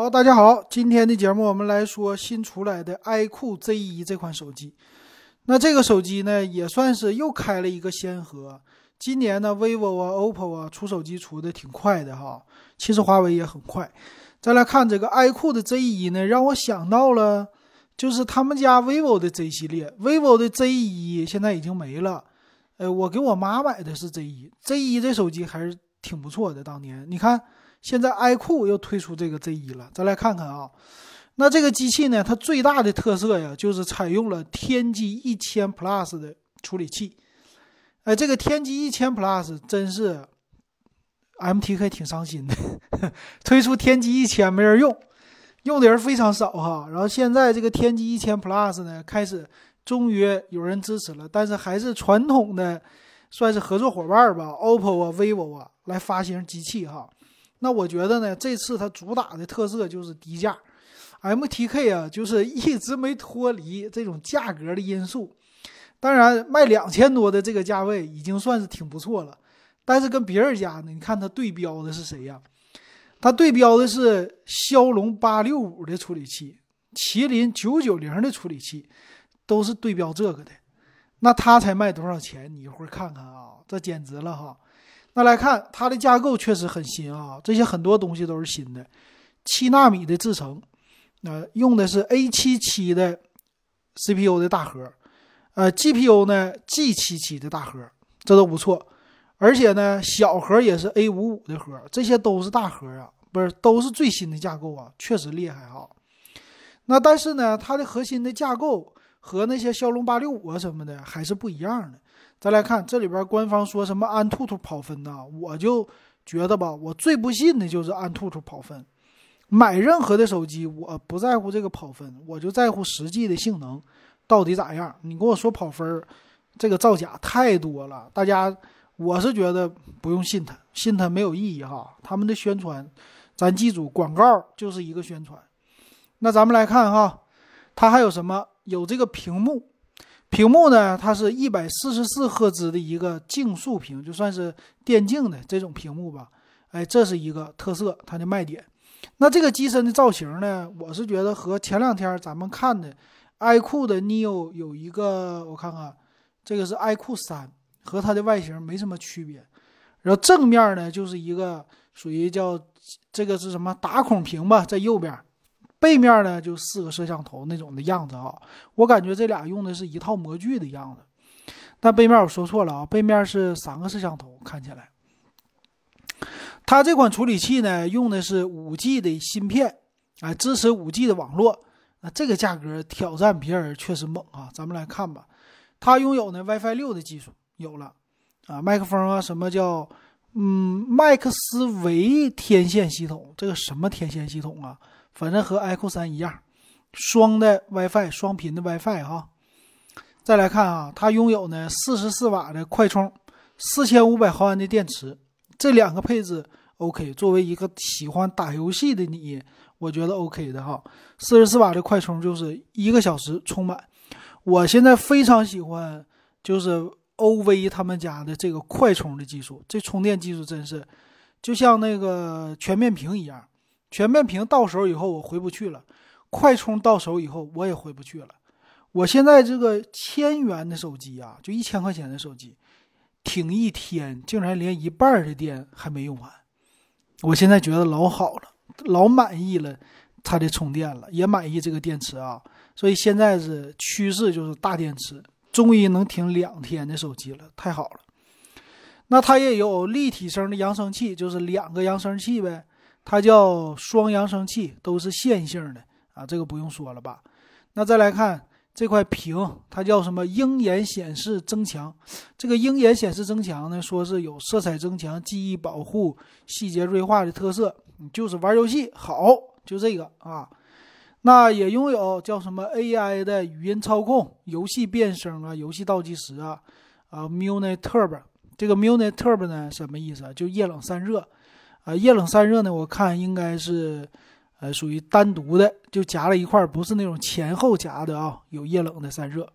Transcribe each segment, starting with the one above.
好，大家好，今天的节目我们来说新出来的 iQOO Z1 这款手机。那这个手机呢，也算是又开了一个先河。今年呢，vivo 啊、OPPO 啊出手机出的挺快的哈，其实华为也很快。再来看这个 iQOO 的 Z1 呢，让我想到了，就是他们家 vivo 的 Z 系列，vivo 的 Z1 现在已经没了。呃，我给我妈买的是 Z1，Z1 这手机还是挺不错的。当年你看。现在 iQOO 又推出这个 Z1 了，咱来看看啊。那这个机器呢，它最大的特色呀，就是采用了天玑一千 Plus 的处理器。哎，这个天玑一千 Plus 真是 MTK 挺伤心的，推出天玑一千没人用，用的人非常少哈。然后现在这个天玑一千 Plus 呢，开始终于有人支持了，但是还是传统的算是合作伙伴吧，OPPO 啊、vivo 啊来发行机器哈。那我觉得呢，这次它主打的特色就是低价，MTK 啊，就是一直没脱离这种价格的因素。当然，卖两千多的这个价位已经算是挺不错了。但是跟别人家呢，你看它对标的是谁呀？它对标的是骁龙八六五的处理器，麒麟九九零的处理器，都是对标这个的。那它才卖多少钱？你一会儿看看啊，这简直了哈！那来看它的架构确实很新啊，这些很多东西都是新的，七纳米的制程，呃，用的是 A 七七的 CPU 的大核，呃，GPU 呢 G 七七的大核，这都不错，而且呢小核也是 A 五五的核，这些都是大核啊，不是都是最新的架构啊，确实厉害哈。那但是呢，它的核心的架构和那些骁龙八六五啊什么的还是不一样的。再来看这里边，官方说什么安兔兔跑分呢？我就觉得吧，我最不信的就是安兔兔跑分。买任何的手机，我不在乎这个跑分，我就在乎实际的性能到底咋样。你跟我说跑分，这个造假太多了。大家，我是觉得不用信他，信他没有意义哈。他们的宣传，咱记住，广告就是一个宣传。那咱们来看哈，它还有什么？有这个屏幕。屏幕呢，它是一百四十四赫兹的一个竞速屏，就算是电竞的这种屏幕吧。哎，这是一个特色，它的卖点。那这个机身的造型呢，我是觉得和前两天咱们看的 iQOO 的 Neo 有一个，我看看，这个是 iQOO 三，和它的外形没什么区别。然后正面呢，就是一个属于叫这个是什么打孔屏吧，在右边。背面呢就四个摄像头那种的样子啊，我感觉这俩用的是一套模具的样子，但背面我说错了啊，背面是三个摄像头，看起来。它这款处理器呢用的是五 G 的芯片，啊，支持五 G 的网络，那这个价格挑战别人确实猛啊。咱们来看吧，它拥有呢 WiFi 六的技术，有了啊，麦克风啊，什么叫嗯麦克斯韦天线系统？这个什么天线系统啊？反正和 iQOO 三一样，双的 WiFi，双频的 WiFi 哈。再来看啊，它拥有呢四十四瓦的快充，四千五百毫安的电池，这两个配置 OK。作为一个喜欢打游戏的你，我觉得 OK 的哈。四十四瓦的快充就是一个小时充满。我现在非常喜欢就是 OV 他们家的这个快充的技术，这充电技术真是就像那个全面屏一样。全面屏到手以后我回不去了，快充到手以后我也回不去了。我现在这个千元的手机啊，就一千块钱的手机，挺一天竟然连一半的电还没用完。我现在觉得老好了，老满意了它的充电了，也满意这个电池啊。所以现在是趋势就是大电池，终于能挺两天的手机了，太好了。那它也有立体声的扬声器，就是两个扬声器呗。它叫双扬声器，都是线性的啊，这个不用说了吧？那再来看这块屏，它叫什么？鹰眼显示增强。这个鹰眼显示增强呢，说是有色彩增强、记忆保护、细节锐化的特色。就是玩游戏好，就这个啊。那也拥有叫什么 AI 的语音操控、游戏变声啊、游戏倒计时啊。啊，Muni Turbo，这个 Muni Turbo 呢，什么意思？就液冷散热。啊，液冷散热呢？我看应该是，呃，属于单独的，就夹了一块，不是那种前后夹的啊。有液冷的散热。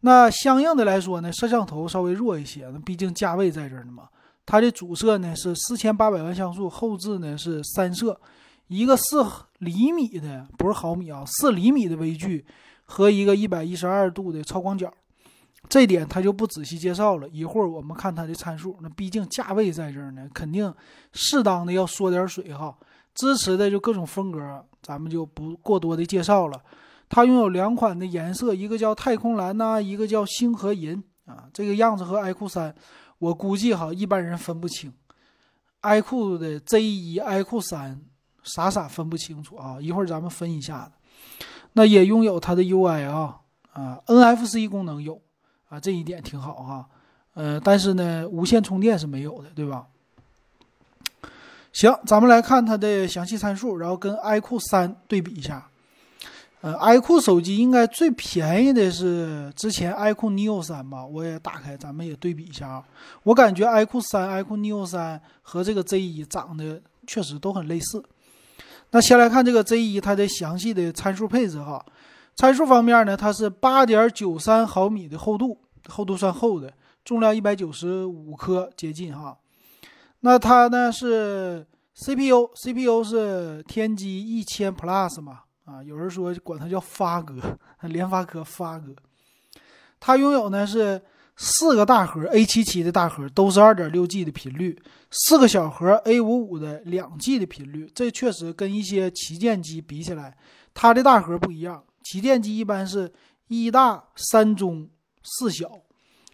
那相应的来说呢，摄像头稍微弱一些，那毕竟价位在这儿呢嘛。它的主摄呢是四千八百万像素，后置呢是三摄，一个四厘米的，不是毫米啊，四厘米的微距和一个一百一十二度的超广角，这点他就不仔细介绍了。一会儿我们看它的参数，那毕竟价位在这儿呢，肯定适当的要缩点水哈。支持的就各种风格，咱们就不过多的介绍了。它拥有两款的颜色，一个叫太空蓝呐，一个叫星河银啊。这个样子和 iQOO 三，我估计哈一般人分不清。iQOO 的 Z 一、iQOO 三，傻傻分不清楚啊。一会儿咱们分一下子。那也拥有它的 UI 啊啊，NFC 功能有啊，这一点挺好哈。呃，但是呢，无线充电是没有的，对吧？行，咱们来看它的详细参数，然后跟 iQOO 三对比一下。呃，iQOO 手机应该最便宜的是之前 iQOO Neo 三吧？我也打开，咱们也对比一下啊。我感觉 iQOO 三、iQOO Neo 三和这个 Z 一长得确实都很类似。那先来看这个 Z 一它的详细的参数配置哈。参数方面呢，它是八点九三毫米的厚度，厚度算厚的，重量一百九十五克接近哈。那它呢是 CPU，CPU 是天玑一千 Plus 嘛？啊，有人说管它叫发哥，联发科发哥。它拥有呢是四个大核 A77 的大核，都是二点六 G 的频率，四个小核 A55 的两 G 的频率。这确实跟一些旗舰机比起来，它的大核不一样。旗舰机一般是一大三中四小，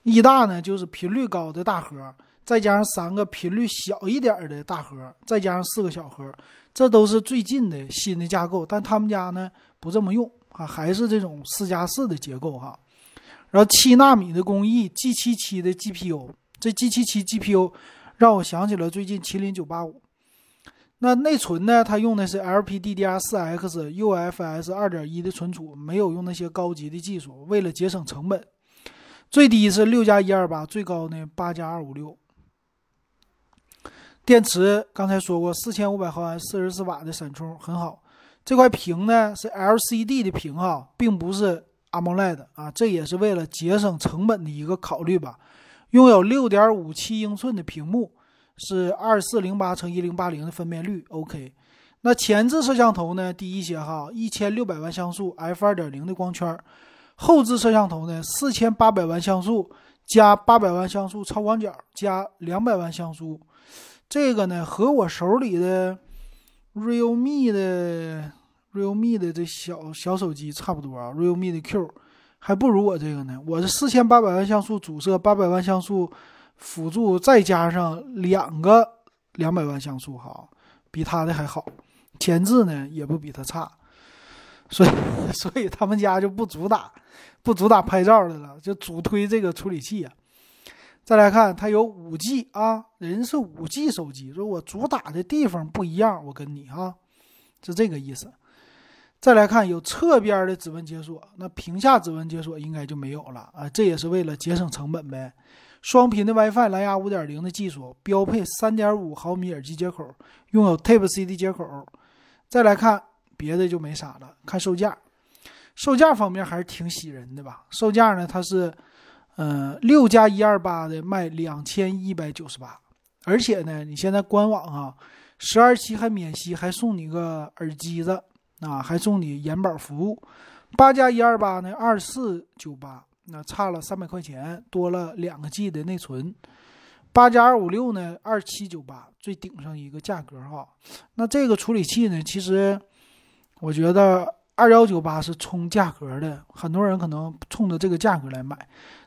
一大呢就是频率高的大核。再加上三个频率小一点的大核，再加上四个小核，这都是最近的新的架构。但他们家呢不这么用啊，还是这种四加四的结构哈。然后七纳米的工艺，G77 的 GPU，这 G77 GPU 让我想起了最近麒麟985。那内存呢，它用的是 LPDDR4X UFS 2.1的存储，没有用那些高级的技术，为了节省成本。最低是六加一二八，最高呢八加二五六。电池刚才说过，四千五百毫安，四十四瓦的闪充很好。这块屏呢是 LCD 的屏哈，并不是 AMOLED 啊，这也是为了节省成本的一个考虑吧。拥有六点五七英寸的屏幕，是二四零八乘一零八零的分辨率，OK。那前置摄像头呢低一些哈，一千六百万像素 f 二点零的光圈。后置摄像头呢四千八百万像素加八百万像素超广角加两百万像素。这个呢，和我手里的 realme 的 realme 的这小小手机差不多啊，realme 的 Q 还不如我这个呢。我是四千八百万像素主摄，八百万像素辅助，再加上两个两百万像素，哈，比他的还好。前置呢也不比他差，所以所以他们家就不主打不主打拍照的了，就主推这个处理器啊。再来看，它有五 G 啊，人是五 G 手机，说我主打的地方不一样，我跟你哈，是这个意思。再来看，有侧边的指纹解锁，那屏下指纹解锁应该就没有了啊，这也是为了节省成本呗。双频的 WiFi 蓝牙5.0的技术，标配3.5毫米耳机接口，拥有 Type C 的接口。再来看别的就没啥了，看售价，售价方面还是挺喜人的吧？售价呢，它是。嗯，六加一二八的卖两千一百九十八，而且呢，你现在官网啊，十二期还免息，还送你个耳机子啊，还送你延保服务。八加一二八呢，二四九八，那差了三百块钱，多了两个 G 的内存。八加二五六呢，二七九八，最顶上一个价格哈。那这个处理器呢，其实我觉得二幺九八是冲价格的，很多人可能冲着这个价格来买。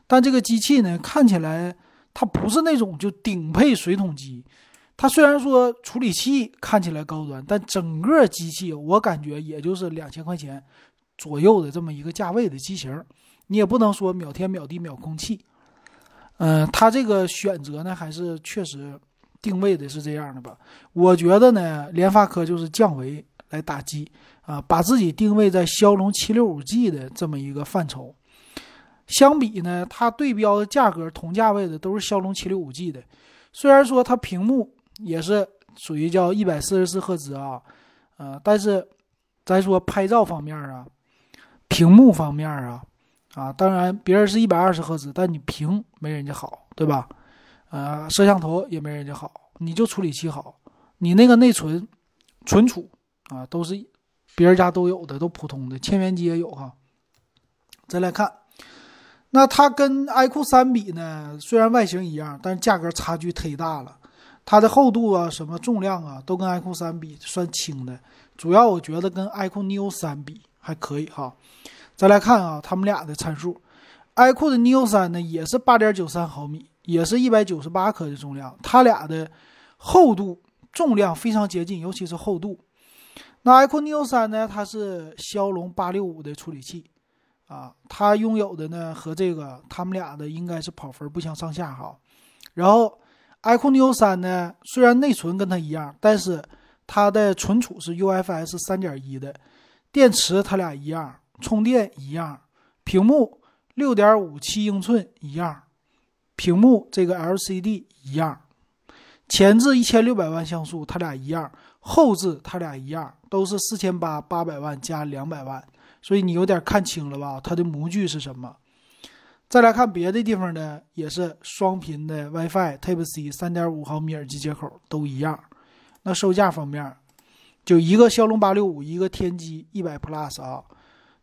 但这个机器呢，看起来它不是那种就顶配水桶机。它虽然说处理器看起来高端，但整个机器我感觉也就是两千块钱左右的这么一个价位的机型。你也不能说秒天秒地秒空气。嗯，它这个选择呢，还是确实定位的是这样的吧？我觉得呢，联发科就是降维来打击啊，把自己定位在骁龙七六五 G 的这么一个范畴。相比呢，它对标的价格同价位的都是骁龙七六五 G 的，虽然说它屏幕也是属于叫一百四十四赫兹啊，呃，但是咱说拍照方面啊，屏幕方面啊，啊，当然别人是一百二十赫兹，但你屏没人家好，对吧？呃，摄像头也没人家好，你就处理器好，你那个内存存储啊，都是别人家都有的，都普通的，千元机也有哈。再来看，那它跟 iQOO 三比呢，虽然外形一样，但是价格差距忒大了。它的厚度啊，什么重量啊，都跟 iQOO 三比算轻的。主要我觉得跟 iQOO Neo 三比还可以哈。再来看啊，他们俩的参数，iQOO Neo 三呢也是八点九三毫米，也是一百九十八克的重量，它俩的厚度、重量非常接近，尤其是厚度。那 iQOO Neo 三呢，它是骁龙八六五的处理器啊，它拥有的呢和这个他们俩的应该是跑分不相上下哈。然后。iQOO Neo 三呢，虽然内存跟它一样，但是它的存储是 UFS 三点一的，电池它俩一样，充电一样，屏幕六点五七英寸一样，屏幕这个 LCD 一样，前置一千六百万像素它俩一样，后置它俩一样，都是四千八八百万加两百万，所以你有点看清了吧？它的模具是什么？再来看别的地方呢，也是双频的 WiFi Type C，三点五毫米耳机接口都一样。那售价方面，就一个骁龙八六五，一个天玑一百 Plus 啊，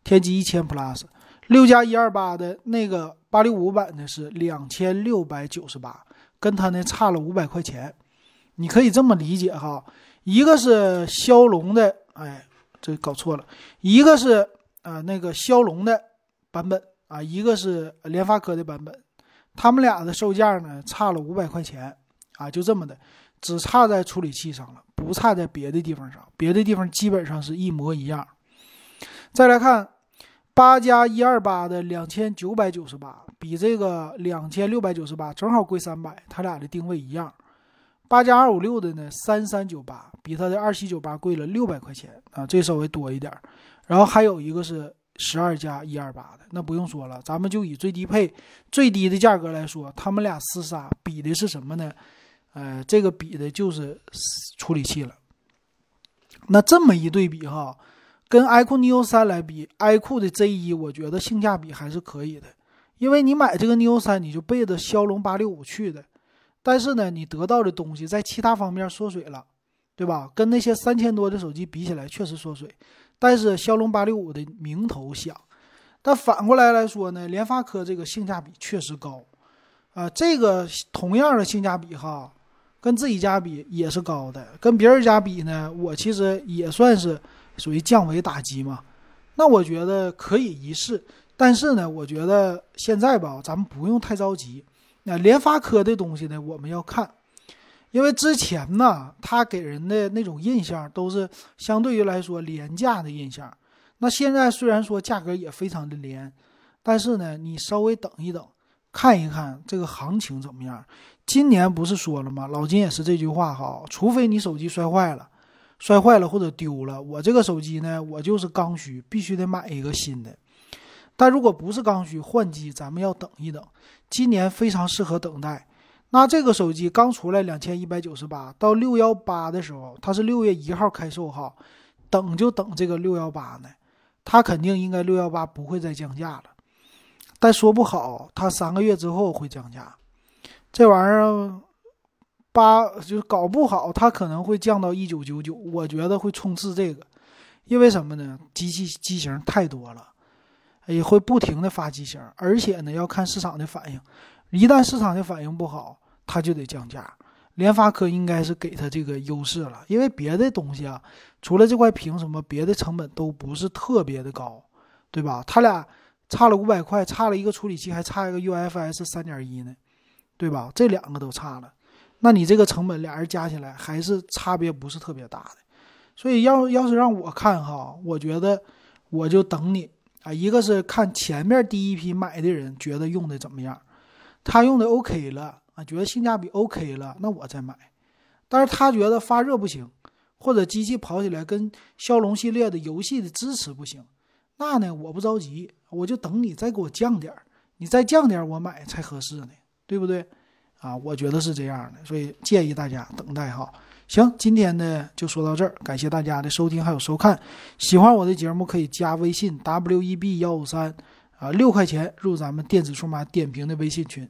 天玑一千 Plus，六加一二八的那个八六五版的是两千六百九十八，跟它呢差了五百块钱。你可以这么理解哈，一个是骁龙的，哎，这搞错了，一个是啊那个骁龙的版本。啊，一个是联发科的版本，他们俩的售价呢差了五百块钱啊，就这么的，只差在处理器上了，不差在别的地方上，别的地方基本上是一模一样。再来看八加一二八的两千九百九十八，比这个两千六百九十八正好贵三百，它俩的定位一样。八加二五六的呢三三九八，比它的二七九八贵了六百块钱啊，这稍微多一点。然后还有一个是。十二加一二八的那不用说了，咱们就以最低配、最低的价格来说，他们俩厮杀比的是什么呢？呃，这个比的就是处理器了。那这么一对比哈，跟 iQOO Neo 三来比，iQOO 的 Z 一我觉得性价比还是可以的，因为你买这个 Neo 三，你就背着骁龙八六五去的，但是呢，你得到的东西在其他方面缩水了，对吧？跟那些三千多的手机比起来，确实缩水。但是骁龙八六五的名头响，但反过来来说呢，联发科这个性价比确实高，啊，这个同样的性价比哈，跟自己家比也是高的，跟别人家比呢，我其实也算是属于降维打击嘛。那我觉得可以一试，但是呢，我觉得现在吧，咱们不用太着急。那联发科的东西呢，我们要看。因为之前呢，它给人的那种印象都是相对于来说廉价的印象。那现在虽然说价格也非常的廉，但是呢，你稍微等一等，看一看这个行情怎么样。今年不是说了吗？老金也是这句话哈，除非你手机摔坏了，摔坏了或者丢了，我这个手机呢，我就是刚需，必须得买一个新的。但如果不是刚需，换机咱们要等一等。今年非常适合等待。那这个手机刚出来两千一百九十八，到六幺八的时候，它是六月一号开售哈，等就等这个六幺八呢，它肯定应该六幺八不会再降价了，但说不好，它三个月之后会降价，这玩意儿八就是搞不好，它可能会降到一九九九，我觉得会冲刺这个，因为什么呢？机器机型太多了，也会不停的发机型，而且呢要看市场的反应，一旦市场的反应不好。它就得降价，联发科应该是给它这个优势了，因为别的东西啊，除了这块屏什么，别的成本都不是特别的高，对吧？它俩差了五百块，差了一个处理器，还差一个 UFS 三点一呢，对吧？这两个都差了，那你这个成本俩人加起来还是差别不是特别大的，所以要要是让我看哈，我觉得我就等你啊，一个是看前面第一批买的人觉得用的怎么样，他用的 OK 了。啊，觉得性价比 OK 了，那我再买。但是他觉得发热不行，或者机器跑起来跟骁龙系列的游戏的支持不行，那呢，我不着急，我就等你再给我降点儿，你再降点我买才合适呢，对不对？啊，我觉得是这样的，所以建议大家等待哈。行，今天呢就说到这儿，感谢大家的收听还有收看。喜欢我的节目可以加微信 w e b 幺五三啊，六块钱入咱们电子数码点评的微信群。